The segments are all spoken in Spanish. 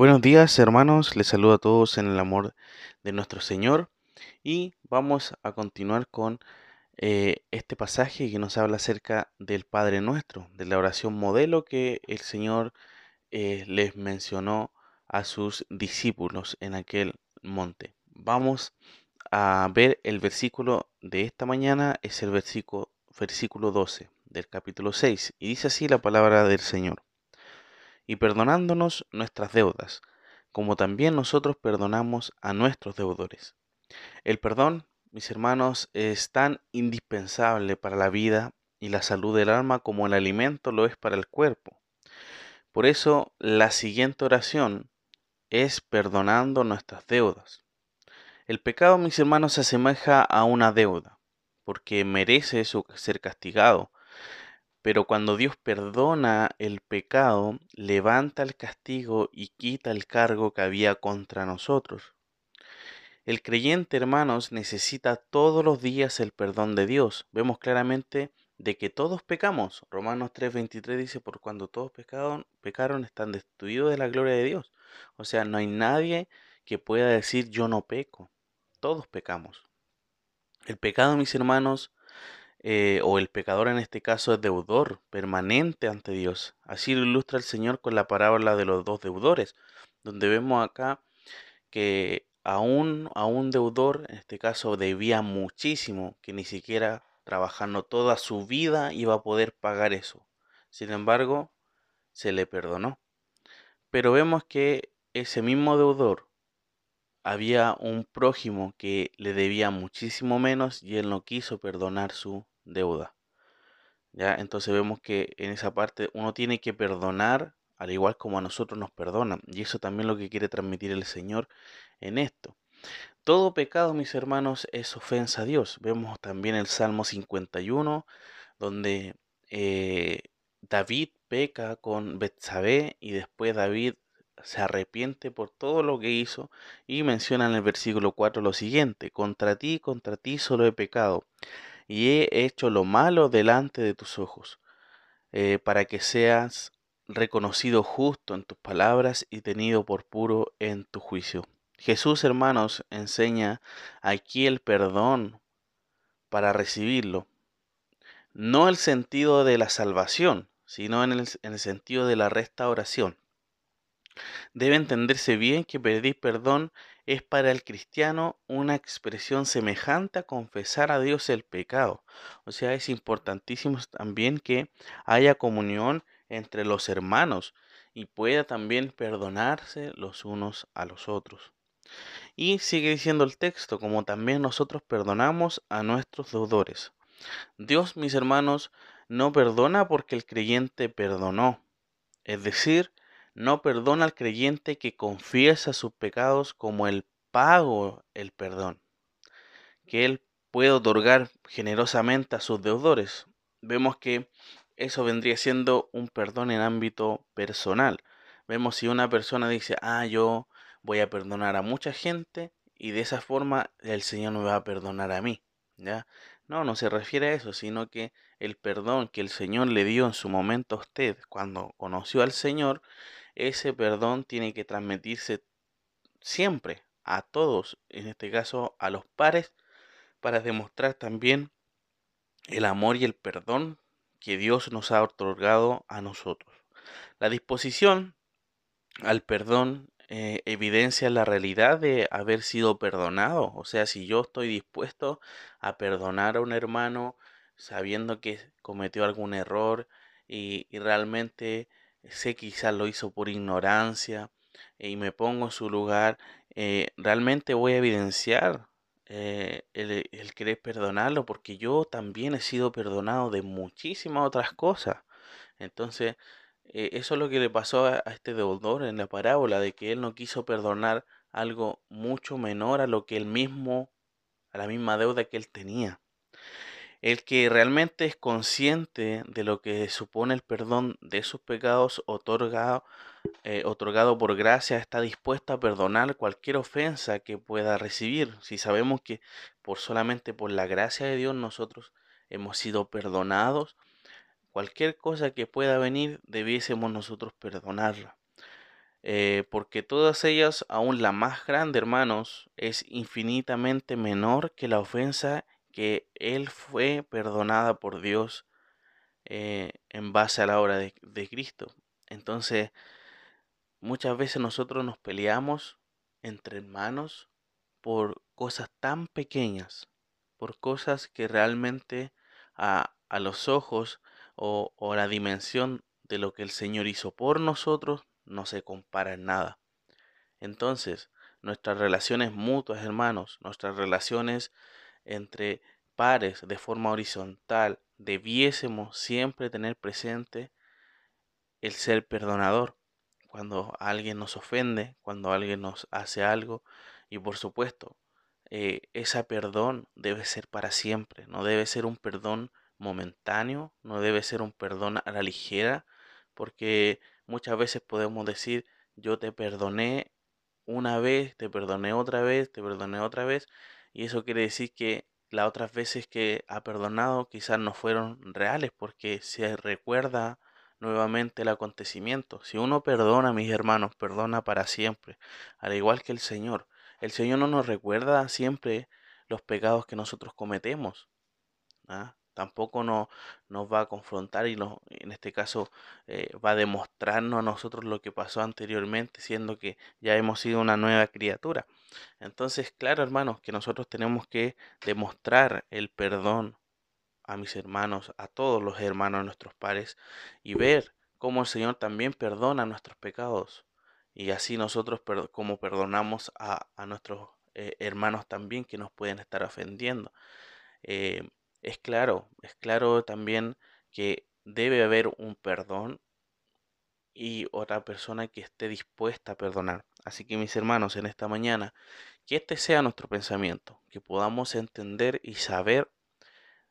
Buenos días hermanos, les saludo a todos en el amor de nuestro Señor. Y vamos a continuar con eh, este pasaje que nos habla acerca del Padre Nuestro, de la oración modelo que el Señor eh, les mencionó a sus discípulos en aquel monte. Vamos a ver el versículo de esta mañana, es el versículo, versículo 12 del capítulo 6 y dice así la palabra del Señor y perdonándonos nuestras deudas, como también nosotros perdonamos a nuestros deudores. El perdón, mis hermanos, es tan indispensable para la vida y la salud del alma como el alimento lo es para el cuerpo. Por eso la siguiente oración es perdonando nuestras deudas. El pecado, mis hermanos, se asemeja a una deuda, porque merece ser castigado, pero cuando Dios perdona el pecado, levanta el castigo y quita el cargo que había contra nosotros. El creyente, hermanos, necesita todos los días el perdón de Dios. Vemos claramente de que todos pecamos. Romanos 3:23 dice, por cuando todos pecaron, están destruidos de la gloria de Dios. O sea, no hay nadie que pueda decir yo no peco. Todos pecamos. El pecado, mis hermanos, eh, o el pecador en este caso es deudor permanente ante Dios. Así lo ilustra el Señor con la parábola de los dos deudores, donde vemos acá que a un, a un deudor, en este caso, debía muchísimo, que ni siquiera trabajando toda su vida iba a poder pagar eso. Sin embargo, se le perdonó. Pero vemos que ese mismo deudor había un prójimo que le debía muchísimo menos y él no quiso perdonar su deuda. ¿Ya? Entonces vemos que en esa parte uno tiene que perdonar al igual como a nosotros nos perdonan. Y eso también lo que quiere transmitir el Señor en esto. Todo pecado, mis hermanos, es ofensa a Dios. Vemos también el Salmo 51, donde eh, David peca con Betsabé y después David se arrepiente por todo lo que hizo y menciona en el versículo 4 lo siguiente, contra ti, contra ti solo he pecado y he hecho lo malo delante de tus ojos, eh, para que seas reconocido justo en tus palabras y tenido por puro en tu juicio. Jesús, hermanos, enseña aquí el perdón para recibirlo. No el sentido de la salvación, sino en el, en el sentido de la restauración. Debe entenderse bien que pedir perdón es para el cristiano una expresión semejante a confesar a Dios el pecado. O sea, es importantísimo también que haya comunión entre los hermanos y pueda también perdonarse los unos a los otros. Y sigue diciendo el texto, como también nosotros perdonamos a nuestros deudores. Dios, mis hermanos, no perdona porque el creyente perdonó. Es decir, no perdona al creyente que confiesa sus pecados como el pago, el perdón, que Él puede otorgar generosamente a sus deudores. Vemos que eso vendría siendo un perdón en ámbito personal. Vemos si una persona dice, ah, yo voy a perdonar a mucha gente y de esa forma el Señor me va a perdonar a mí. ¿Ya? No, no se refiere a eso, sino que el perdón que el Señor le dio en su momento a usted cuando conoció al Señor ese perdón tiene que transmitirse siempre a todos, en este caso a los pares, para demostrar también el amor y el perdón que Dios nos ha otorgado a nosotros. La disposición al perdón eh, evidencia la realidad de haber sido perdonado. O sea, si yo estoy dispuesto a perdonar a un hermano sabiendo que cometió algún error y, y realmente sé quizás lo hizo por ignorancia y me pongo en su lugar, eh, realmente voy a evidenciar eh, el, querer perdonarlo porque yo también he sido perdonado de muchísimas otras cosas. Entonces, eh, eso es lo que le pasó a, este deudor en la parábola, de que él no quiso perdonar algo mucho menor a lo que él mismo, a la misma deuda que él tenía. El que realmente es consciente de lo que supone el perdón de sus pecados otorgado, eh, otorgado por gracia está dispuesto a perdonar cualquier ofensa que pueda recibir. Si sabemos que por solamente por la gracia de Dios nosotros hemos sido perdonados, cualquier cosa que pueda venir debiésemos nosotros perdonarla. eh, porque todas ellas, aun la más grande, hermanos, es infinitamente menor que la ofensa que Él fue perdonada por Dios eh, en base a la obra de, Cristo. Entonces, muchas veces nosotros nos peleamos entre hermanos por cosas tan pequeñas, por cosas que realmente a los ojos o, la dimensión de lo que el Señor hizo por nosotros no se compara en nada. Entonces, nuestras relaciones mutuas, hermanos, nuestras relaciones entre pares de forma horizontal, debiésemos siempre tener presente el ser perdonador. Cuando alguien nos ofende, cuando alguien nos hace algo, y por supuesto, eh, ese perdón debe ser para siempre, no debe ser un perdón momentáneo, no debe ser un perdón a la ligera, porque muchas veces podemos decir, yo te perdoné una vez, te perdoné otra vez, te perdoné otra vez, y eso quiere decir que las otras veces que ha perdonado quizás no fueron reales, porque se recuerda nuevamente el acontecimiento. Si uno perdona, mis hermanos, perdona para siempre, al igual que el Señor. El Señor no nos recuerda siempre los pecados que nosotros cometemos. ¿ah? Tampoco no, nos va a confrontar y en este caso eh, va a demostrarnos a nosotros lo que pasó anteriormente, siendo que ya hemos sido una nueva criatura. Entonces, claro, hermanos, que nosotros tenemos que demostrar el perdón a mis hermanos, a todos los hermanos, a nuestros pares, y ver cómo el Señor también perdona nuestros pecados. Y así nosotros como perdonamos a, nuestros eh, hermanos también que nos pueden estar ofendiendo. Eh, es claro, es claro también que debe haber un perdón y otra persona que esté dispuesta a perdonar. Así que mis hermanos, en esta mañana, que este sea nuestro pensamiento, que podamos entender y saber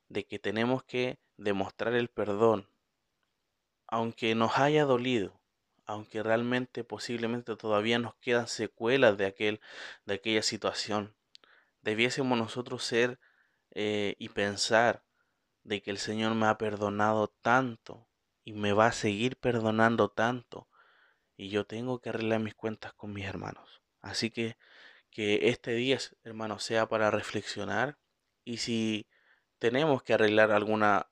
de que tenemos que demostrar el perdón, aunque nos haya dolido, aunque realmente posiblemente todavía nos quedan secuelas de, aquel, de aquella situación. Debiésemos nosotros ser eh, y pensar de que el Señor me ha perdonado tanto y me va a seguir perdonando tanto y yo tengo que arreglar mis cuentas con mis hermanos. Así que que este día, hermanos, sea para reflexionar y si tenemos que arreglar alguna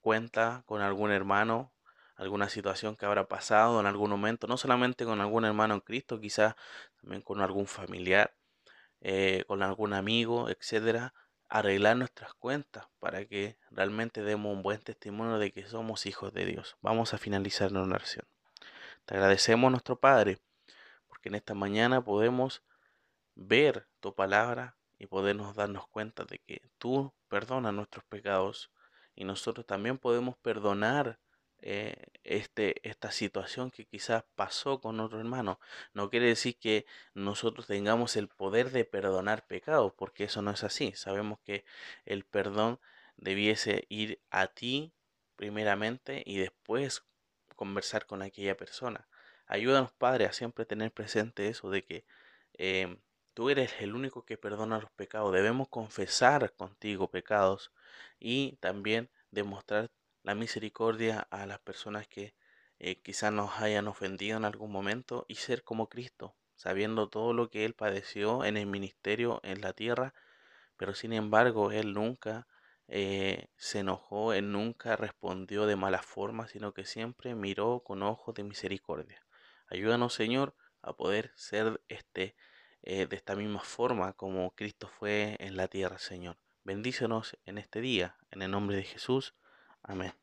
cuenta con algún hermano, alguna situación que habrá pasado en algún momento, no solamente con algún hermano en Cristo, quizás también con algún familiar, eh, con algún amigo, etcétera, arreglar nuestras cuentas para que realmente demos un buen testimonio de que somos hijos de Dios. Vamos a finalizar la oración. Te agradecemos nuestro Padre, porque en esta mañana podemos ver tu palabra y podernos darnos cuenta de que tú perdonas nuestros pecados y nosotros también podemos perdonar eh, este, esta situación que quizás pasó con otro hermano. No quiere decir que nosotros tengamos el poder de perdonar pecados, porque eso no es así. Sabemos que el perdón debiese ir a ti primeramente y después conversar con aquella persona. Ayúdanos, Padre, a siempre tener presente eso de que em, Tú eres el único que perdona los pecados. Debemos confesar contigo pecados y también demostrar la misericordia a las personas que eh, quizás nos hayan ofendido en algún momento y ser como Cristo, sabiendo todo lo que Él padeció en el ministerio en la tierra, pero sin embargo Él nunca eh, se enojó, Él nunca respondió de mala forma, sino que siempre miró con ojos de misericordia. Ayúdanos, Señor, a poder ser este eh, de esta misma forma como Cristo fue en la tierra, Señor. Bendícenos en este día, en el nombre de Jesús. Amén.